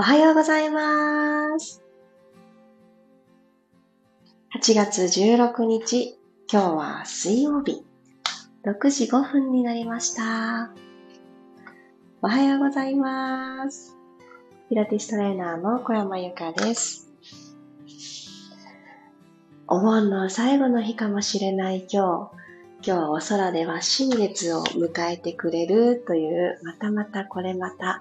おはようございます。8月16日、今日は水曜日、6時5分になりました。おはようございます。ピラティストレーナーの小山由かです。お盆の最後の日かもしれない今日、今日はお空では新月を迎えてくれるという、またまたこれまた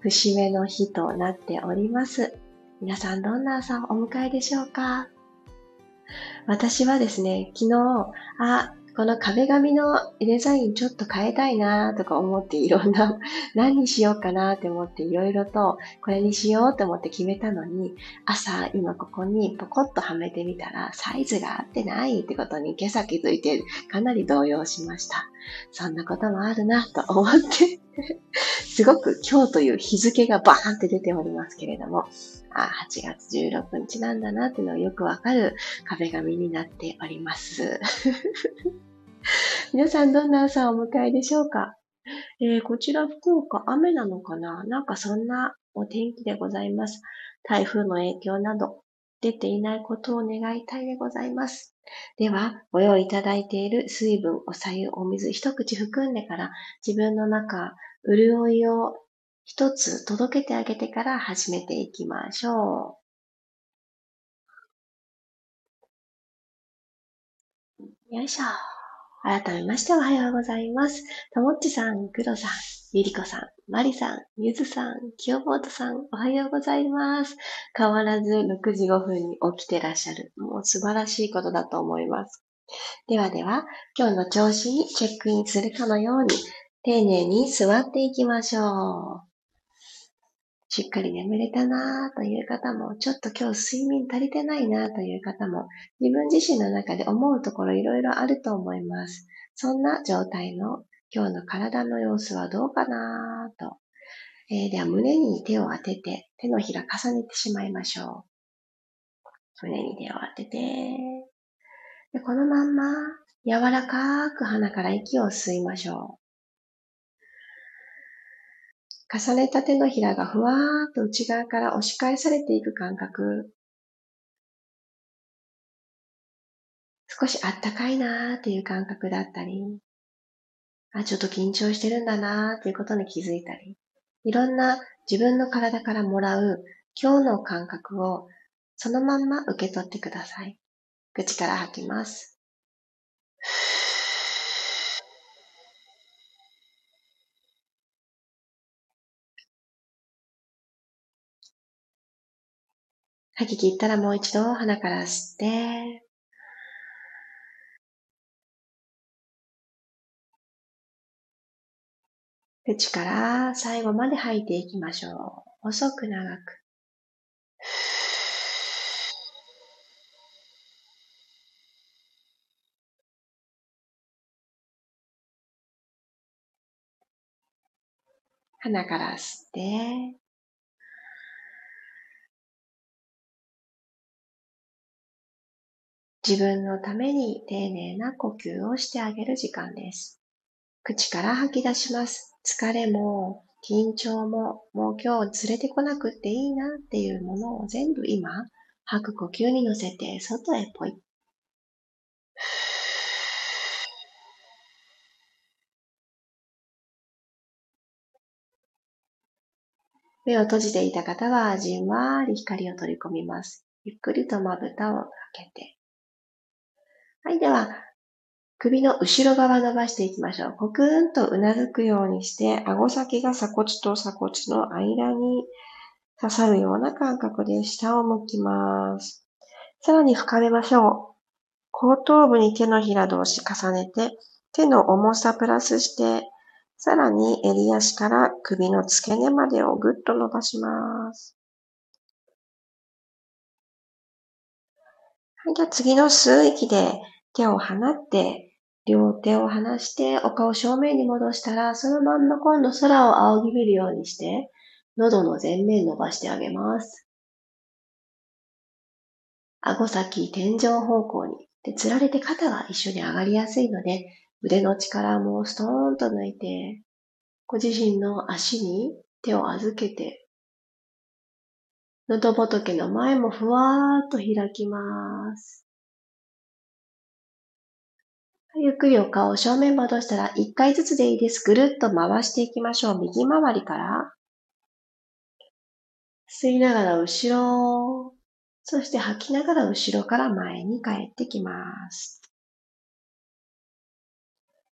節目の日となっております。皆さんどんな朝をお迎えでしょうか？私はですね、昨日、あ、この壁紙のデザインちょっと変えたいなとか思っていろんな、何にしようかなって思っていろいろとこれにしようと思って決めたのに、朝今ここにポコッとはめてみたらサイズが合ってないってことに今朝気づいてかなり動揺しました。そんなこともあるなと思って すごく今日という日付がバーンって出ておりますけれども、あ8月16日なんだなっていうのをよくわかる壁紙になっております。皆さんどんな朝をお迎えでしょうか、えー、こちら福岡雨なのかな？なんかそんなお天気でございます。台風の影響など出ていないことを願いたいでございます。では、ご用意いただいている水分、お茶湯、お水一口含んでから自分の中、潤いを一つ届けてあげてから始めていきましょう。よいしょ。改めましておはようございます。ともっちさん、くろさん、ゆりこさん、まりさん、ゆずさん、きよぼーとさん、おはようございます。変わらず6時5分に起きてらっしゃる。もう素晴らしいことだと思います。ではでは、今日の調子にチェックインするかのように、丁寧に座っていきましょう。しっかり眠れたなという方も、ちょっと今日睡眠足りてないなという方も、自分自身の中で思うところいろいろあると思います。そんな状態の今日の体の様子はどうかなと。えー、では胸に手を当てて、手のひら重ねてしまいましょう。胸に手を当てて、でこのまんま柔らかく鼻から息を吸いましょう。重ねた手のひらがふわーっと内側から押し返されていく感覚。少しあったかいなーっていう感覚だったり、あ、ちょっと緊張してるんだなーっていうことに気づいたり、いろんな自分の体からもらう今日の感覚をそのまんま受け取ってください。口から吐きます。吐き切ったらもう一度鼻から吸って、口から最後まで吐いていきましょう。細く長く。鼻から吸って、自分のために丁寧な呼吸をしてあげる時間です。口から吐き出します。疲れも緊張ももう今日連れてこなくっていいなっていうものを全部今吐く呼吸に乗せて外へポイ。目を閉じていた方はじんわり光を取り込みます。ゆっくりとまぶたを開けて。はい、では、首の後ろ側伸ばしていきましょう。コクーンとうなずくようにして、顎先が鎖骨と鎖骨の間に刺さるような感覚で下を向きます。さらに深めましょう。後頭部に手のひら同士重ねて、手の重さプラスして、さらに襟足から首の付け根までをぐっと伸ばします。はい、じゃあ次の吸う息で手を離って、両手を離してお顔正面に戻したら、そのまんま今度空を仰ぎ見るようにして、喉の前面伸ばしてあげます。顎先、天井方向に。で、つられて肩が一緒に上がりやすいので、腕の力もストーンと抜いて、ご自身の足に手を預けて、喉仏の前もふわーっと開きます。ゆっくりお顔を正面戻したら、一回ずつでいいです。ぐるっと回していきましょう。右回りから。吸いながら後ろ。そして吐きながら後ろから前に帰ってきます。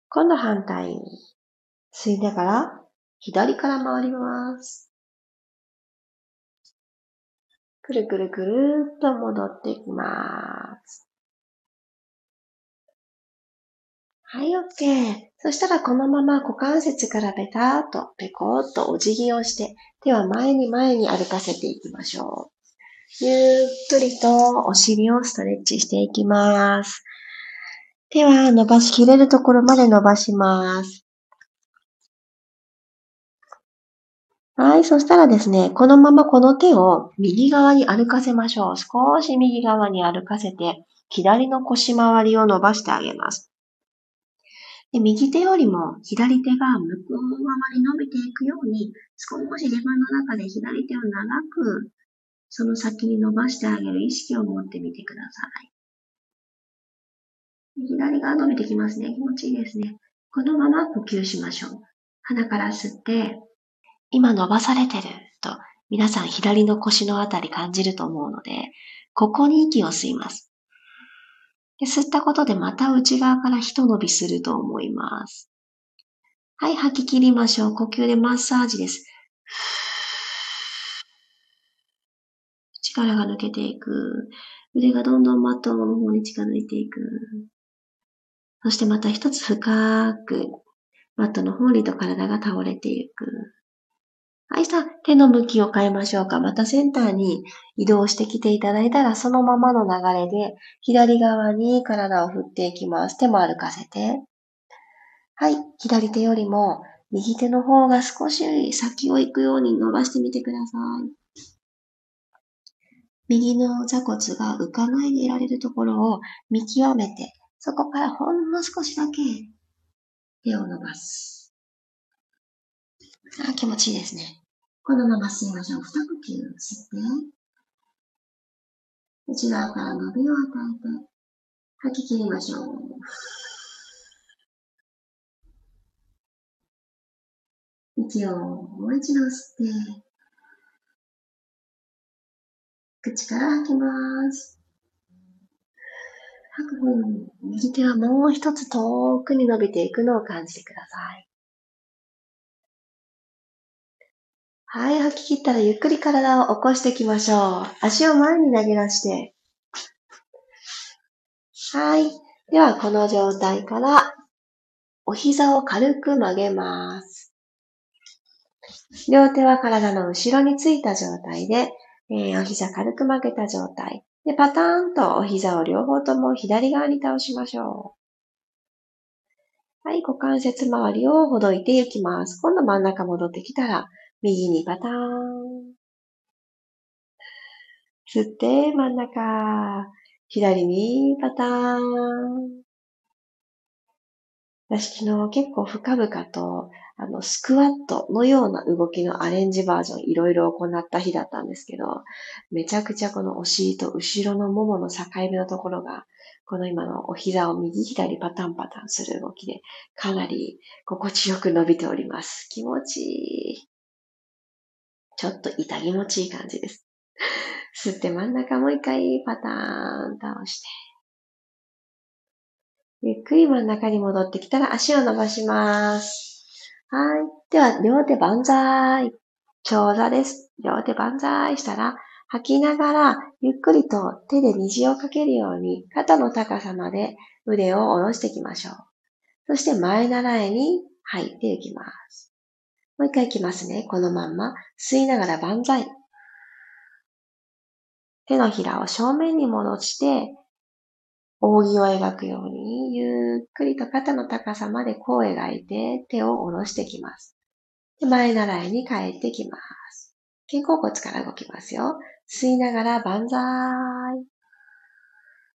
今度反対。吸いながら左から回ります。くるくるくるっと戻っていきます。はい、OK。そしたらこのまま股関節からペターっとペコーっとお辞儀をして、手は前に前に歩かせていきましょう。ゆっくりとお尻をストレッチしていきます。手は伸ばしきれるところまで伸ばします。はい、そしたらですね、このままこの手を右側に歩かせましょう。少し右側に歩かせて、左の腰回りを伸ばしてあげます。で右手よりも左手が向こう側に伸びていくように、少し自分の中で左手を長く、その先に伸ばしてあげる意識を持ってみてください。左側伸びてきますね。気持ちいいですね。このまま呼吸しましょう。鼻から吸って、今伸ばされてると、皆さん左の腰のあたり感じると思うので、ここに息を吸います。で吸ったことでまた内側から一伸びすると思います。はい、吐き切りましょう。呼吸でマッサージです。力が抜けていく。腕がどんどんマットの方に近づいていく。そしてまた一つ深く、マットの方にと体が倒れていく。はい、さあ、手の向きを変えましょうか。またセンターに移動してきていただいたら、そのままの流れで、左側に体を振っていきます。手も歩かせて。はい、左手よりも、右手の方が少し先を行くように伸ばしてみてください。右の座骨が浮かないでいられるところを見極めて、そこからほんの少しだけ手を伸ばす。あ、気持ちいいですね。このまま吸いましょう。二呼吸吸って、内側から伸びを与えて、吐き切りましょう。息をもう一度吸って、口から吐きます。吐く分、右手はもう一つ遠くに伸びていくのを感じてください。はい、吐き切ったらゆっくり体を起こしていきましょう。足を前に投げ出して。はい。では、この状態から、お膝を軽く曲げます。両手は体の後ろについた状態で、えー、お膝軽く曲げた状態。で、パターンとお膝を両方とも左側に倒しましょう。はい、股関節周りをほどいていきます。今度真ん中戻ってきたら、右にパターン。吸って、真ん中。左にパターン。私昨日結構深々と、あの、スクワットのような動きのアレンジバージョンいろいろ行った日だったんですけど、めちゃくちゃこのお尻と後ろのももの境目のところが、この今のお膝を右左パタンパタンする動きで、かなり心地よく伸びております。気持ちいい。ちょっと痛気持ちいい感じです。吸って真ん中もう一回パターン倒して。ゆっくり真ん中に戻ってきたら足を伸ばします。はい。では、両手万歳。長座です。両手万歳したら、吐きながら、ゆっくりと手で虹をかけるように、肩の高さまで腕を下ろしていきましょう。そして前習いに入っていきます。もう一回いきますね。このまんま。吸いながら万歳。手のひらを正面に戻して、扇を描くように、ゆっくりと肩の高さまでこう描いて、手を下ろしていきます。で前習いに帰ってきます。肩甲骨から動きますよ。吸いながら万歳。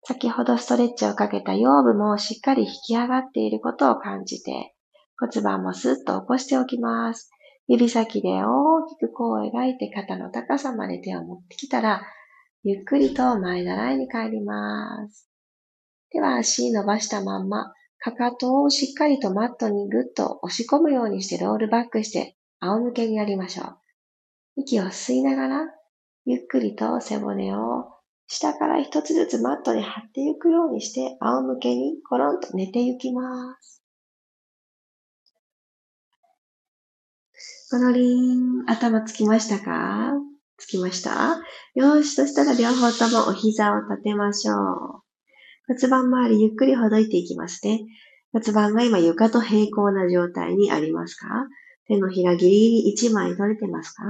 先ほどストレッチをかけた腰部もしっかり引き上がっていることを感じて、骨盤もスッと起こしておきます。指先で大きく弧を描いて肩の高さまで手を持ってきたら、ゆっくりと前習いに帰ります。では足伸ばしたまんま、かかとをしっかりとマットにぐっと押し込むようにしてロールバックして仰向けにやりましょう。息を吸いながら、ゆっくりと背骨を下から一つずつマットに張っていくようにして仰向けにコロンと寝ていきます。このリン、頭つきましたか？つきました？よし、そしたら両方ともお膝を立てましょう。骨盤周りゆっくりほどいていきますね。骨盤が今床と平行な状態にありますか？手のひらギリギリ1枚取れてますか？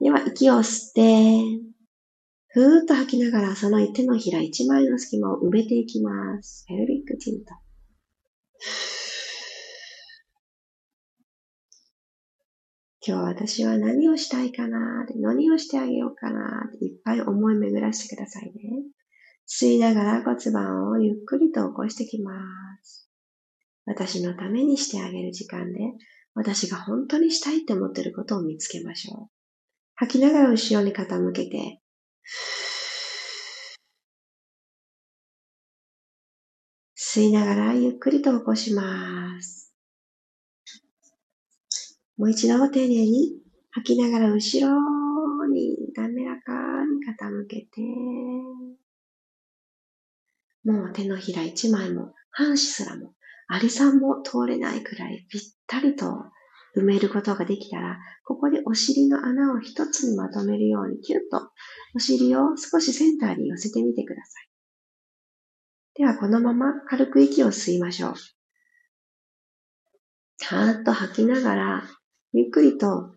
では、息を吸って、ふーっと吐きながら、その手のひら1枚の隙間を埋めていきます。ペルビックティント。今日私は何をしたいかな？何をしてあげようかな？いっぱい思い巡らしてくださいね。吸いながら骨盤をゆっくりと起こしてきます。私のためにしてあげる時間で、私が本当にしたいって思ってることを見つけましょう。吐きながら後ろに傾けて、吸いながらゆっくりと起こします。もう一度丁寧に吐きながら後ろに滑らかに傾けて、もう手のひら一枚も、半紙すらも、アリさんも通れないくらいぴったりと埋めることができたら、ここでお尻の穴を一つにまとめるようにキュッとお尻を少しセンターに寄せてみてください。ではこのまま軽く息を吸いましょう。はーっと吐きながらゆっくりと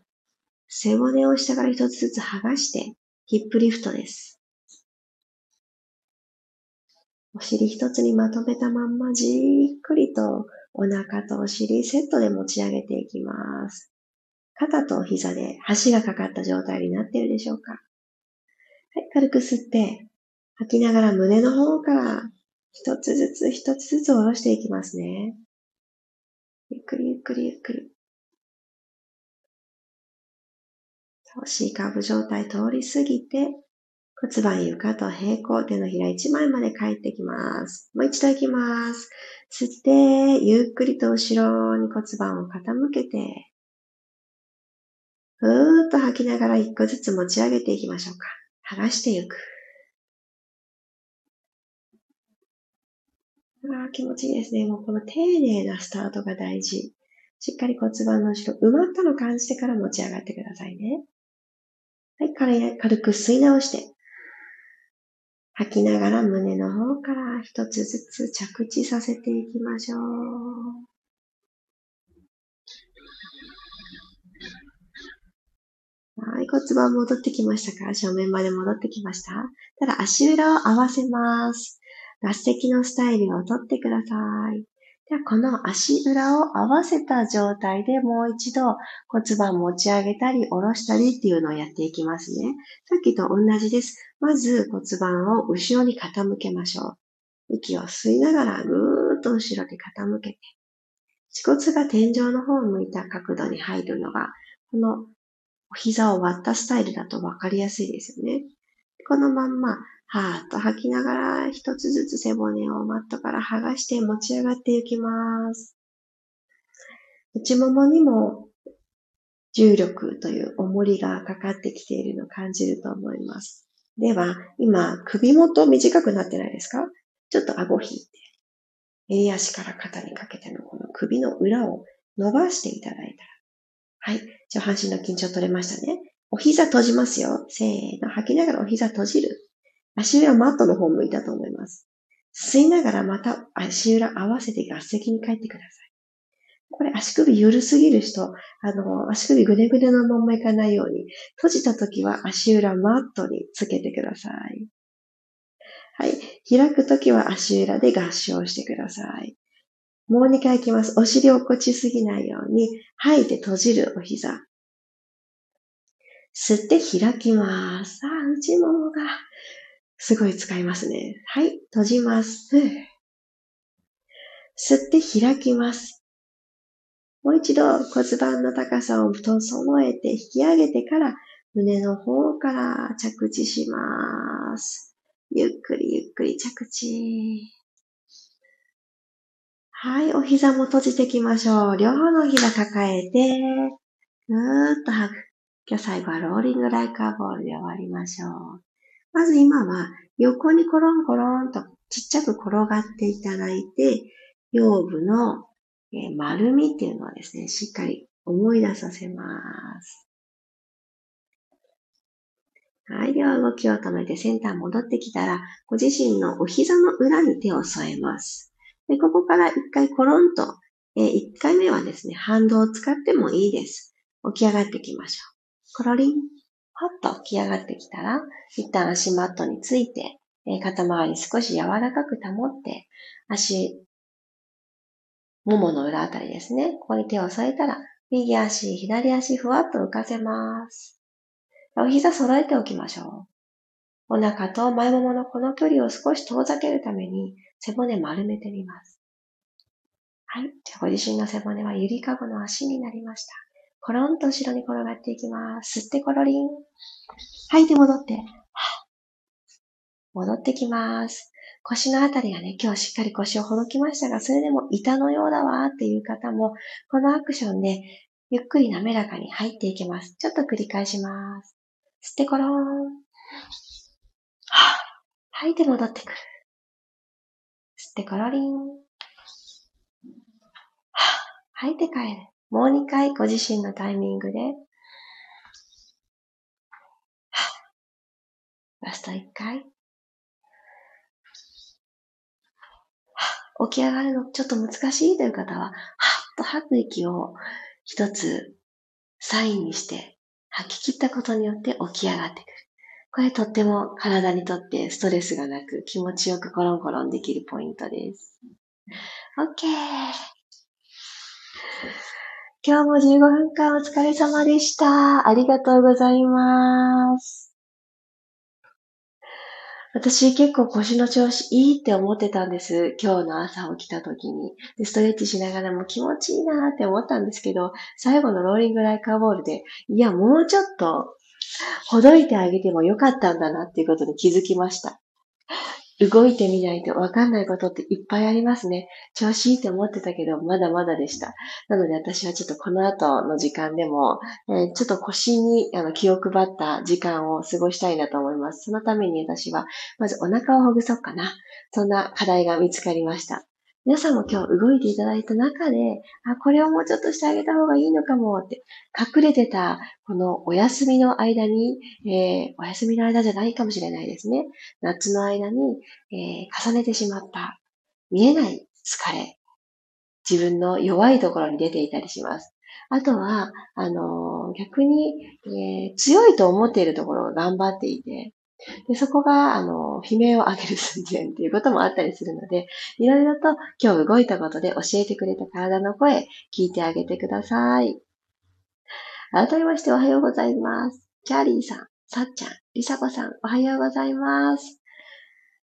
背骨を下から一つずつ剥がしてヒップリフトです。お尻一つにまとめたまんまじっくりとお腹とお尻セットで持ち上げていきます。肩と膝で橋がかかった状態になっているでしょうかはい、軽く吸って、吐きながら胸の方から一つずつ一つずつ下ろしていきますね。ゆっくりゆっくりゆっくり。C カーブ状態通り過ぎて、骨盤床と平行、手のひら1枚まで帰ってきます。もう一度行きます。吸って、ゆっくりと後ろに骨盤を傾けて、ふーっと吐きながら一個ずつ持ち上げていきましょうか。剥がしていく。あ気持ちいいですね。もうこの丁寧なスタートが大事。しっかり骨盤の後ろ、埋まったの感じてから持ち上がってくださいね。はい、軽く吸い直して、吐きながら胸の方から一つずつ着地させていきましょう。はい、骨盤戻ってきましたか？正面まで戻ってきました？ただ足裏を合わせます。合席のスタイルをとってください。では、この足裏を合わせた状態でもう一度骨盤持ち上げたり下ろしたりっていうのをやっていきますね。さっきと同じです。まず骨盤を後ろに傾けましょう。息を吸いながらぐーっと後ろで傾けて、恥骨が天井の方を向いた角度に入るのが、このお膝を割ったスタイルだと分かりやすいですよね。このまんまはーっと吐きながら一つずつ背骨をマットから剥がして持ち上がっていきます。内ももにも重力という重りがかかってきているのを感じると思います。では、今、首元短くなってないですか？ちょっと顎引いて、襟足から肩にかけてのこの首の裏を伸ばしていただいたら、はい、上半身の緊張取れましたね。お膝閉じますよ。せーの、吐きながらお膝閉じる。足裏マットの方向いたと思います。吸いながらまた足裏合わせて合席に帰ってください。これ足首緩すぎる人、あの、足首ぐねぐねのまんまいかないように、閉じた時は足裏マットにつけてください。はい。開くときは足裏で合掌してください。もう2回いきます。お尻を落っこちすぎないように、吐いて閉じるお膝。吸って開きます。さあ、内ももがすごい使いますね。はい、閉じます。吸って開きます。もう一度骨盤の高さを整えて引き上げてから胸の方から着地します。ゆっくりゆっくり着地。はい、お膝も閉じていきましょう。両方の膝抱えて、ぐーっと吐く。今日最後はローリングライカーボールで終わりましょう。まず今は横にコロンコロンとちっちゃく転がっていただいて、腰部の丸みっていうのをですね、しっかり思い出させます。はい。では動きを止めてセンター戻ってきたら、ご自身のお膝の裏に手を添えます。で、ここから一回コロンと、えー、一回目はですね、反動を使ってもいいです。起き上がっていきましょう。コロリン、ほっと起き上がってきたら、一旦足マットについて、え、肩周り少し柔らかく保って、足、ももの裏あたりですね。ここに手を添えたら、右足、左足、ふわっと浮かせます。お膝揃えておきましょう。お腹と前もものこの距離を少し遠ざけるために背骨丸めてみます。はい。じゃあご自身の背骨はゆりかごの足になりました。コロンと後ろに転がっていきます。吸ってコロリン。吐いて戻って。戻ってきます。腰のあたりがね、今日しっかり腰をほどきましたが、それでも板のようだわっていう方も、このアクションで、ゆっくり滑らかに入っていきます。ちょっと繰り返します。吸ってコローン。吐いて戻ってくる。吸ってコロリン。吐いて帰る。もう2回ご自身のタイミングで。ラスト1回。起き上がるのちょっと難しいという方は、はっと吐く息を一つサインにして吐き切ったことによって起き上がってくる。これとっても体にとってストレスがなく気持ちよくコロンコロンできるポイントです。OK! 今日も15分間お疲れ様でした。ありがとうございます。私結構腰の調子いいって思ってたんです。今日の朝起きた時に。でストレッチしながらも気持ちいいなって思ったんですけど、最後のローリングライカーボールで、いや、もうちょっと、ほどいてあげてもよかったんだなっていうことに気づきました。動いてみないとわかんないことっていっぱいありますね。調子いいと思ってたけど、まだまだでした。なので私はちょっとこの後の時間でも、えー、ちょっと腰にあの気を配った時間を過ごしたいなと思います。そのために私は、まずお腹をほぐそうかな。そんな課題が見つかりました。皆さんも今日動いていただいた中で、あ、これをもうちょっとしてあげた方がいいのかもって、隠れてた、このお休みの間に、えー、お休みの間じゃないかもしれないですね。夏の間に、えー、重ねてしまった、見えない疲れ。自分の弱いところに出ていたりします。あとは、あのー、逆に、えー、強いと思っているところを頑張っていて、で、そこが、あの、悲鳴を上げる寸前っていうこともあったりするので、いろいろと今日動いたことで教えてくれた体の声、聞いてあげてください。改めましておはようございます。チャーリーさん、さっちゃん、りさこさん、おはようございます。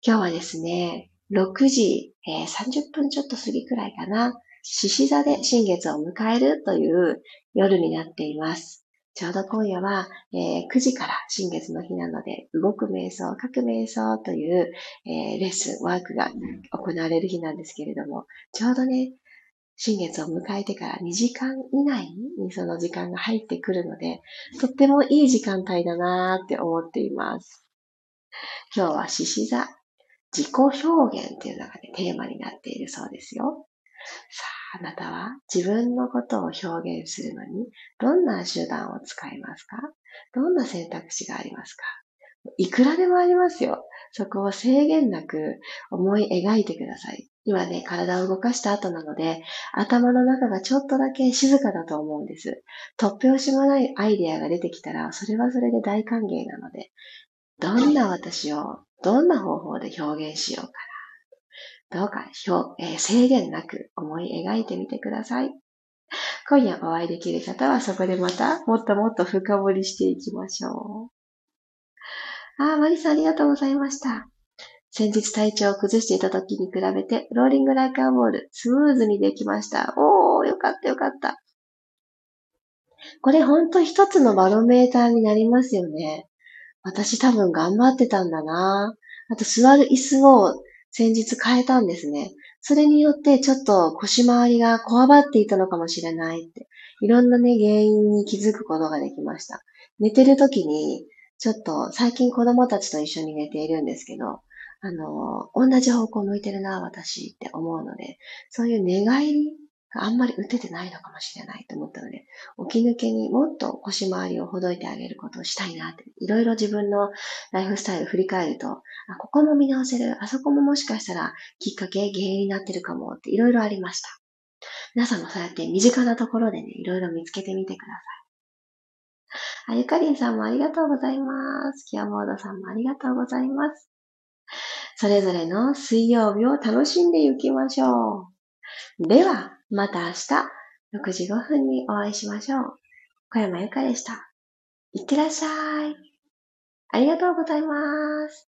今日はですね、6時、えー、30分ちょっと過ぎくらいかな、獅子座で新月を迎えるという夜になっています。ちょうど今夜は、えー、9時から新月の日なので、動く瞑想、書く瞑想という、えー、レッスン、ワークが行われる日なんですけれども、ちょうどね、新月を迎えてから2時間以内にその時間が入ってくるので、とってもいい時間帯だなーって思っています。今日は獅子座、自己表現っていうのがね、テーマになっているそうですよ。さあなたは自分のことを表現するのにどんな手段を使いますか？どんな選択肢がありますか？いくらでもありますよ。そこを制限なく思い描いてください。今ね、体を動かした後なので、頭の中がちょっとだけ静かだと思うんです。突拍子もないアイデアが出てきたら、それはそれで大歓迎なので、どんな私を、どんな方法で表現しようかな。どうか表、えー、制限なく思い描いてみてください。今夜お会いできる方はそこでまたもっともっと深掘りしていきましょう。ああ、マリさんありがとうございました。先日体調を崩していた時に比べて、ローリングライカーボール、スムーズにできました。おー、よかったよかった。これほんと一つのバロメーターになりますよね。私多分頑張ってたんだなあと座る椅子を先日変えたんですね。それによってちょっと腰回りがこわばっていたのかもしれないって、いろんなね、原因に気づくことができました。寝てる時に、ちょっと最近子供たちと一緒に寝ているんですけど、あの、同じ方向向いてるな、私って思うので、そういう寝返りあんまり打ててないのかもしれないと思ったので、起き抜けにもっと腰回りをほどいてあげることをしたいなって、いろいろ自分のライフスタイルを振り返ると、あ、ここも見直せる、あそこももしかしたらきっかけ、原因になってるかもっていろいろありました。皆さんもそうやって身近なところでね、いろいろ見つけてみてください。あゆかりんさんもありがとうございます。キアボードさんもありがとうございます。それぞれの水曜日を楽しんでいきましょう。では、また明日6時5分にお会いしましょう。小山由かでした。いってらっしゃい。ありがとうございます。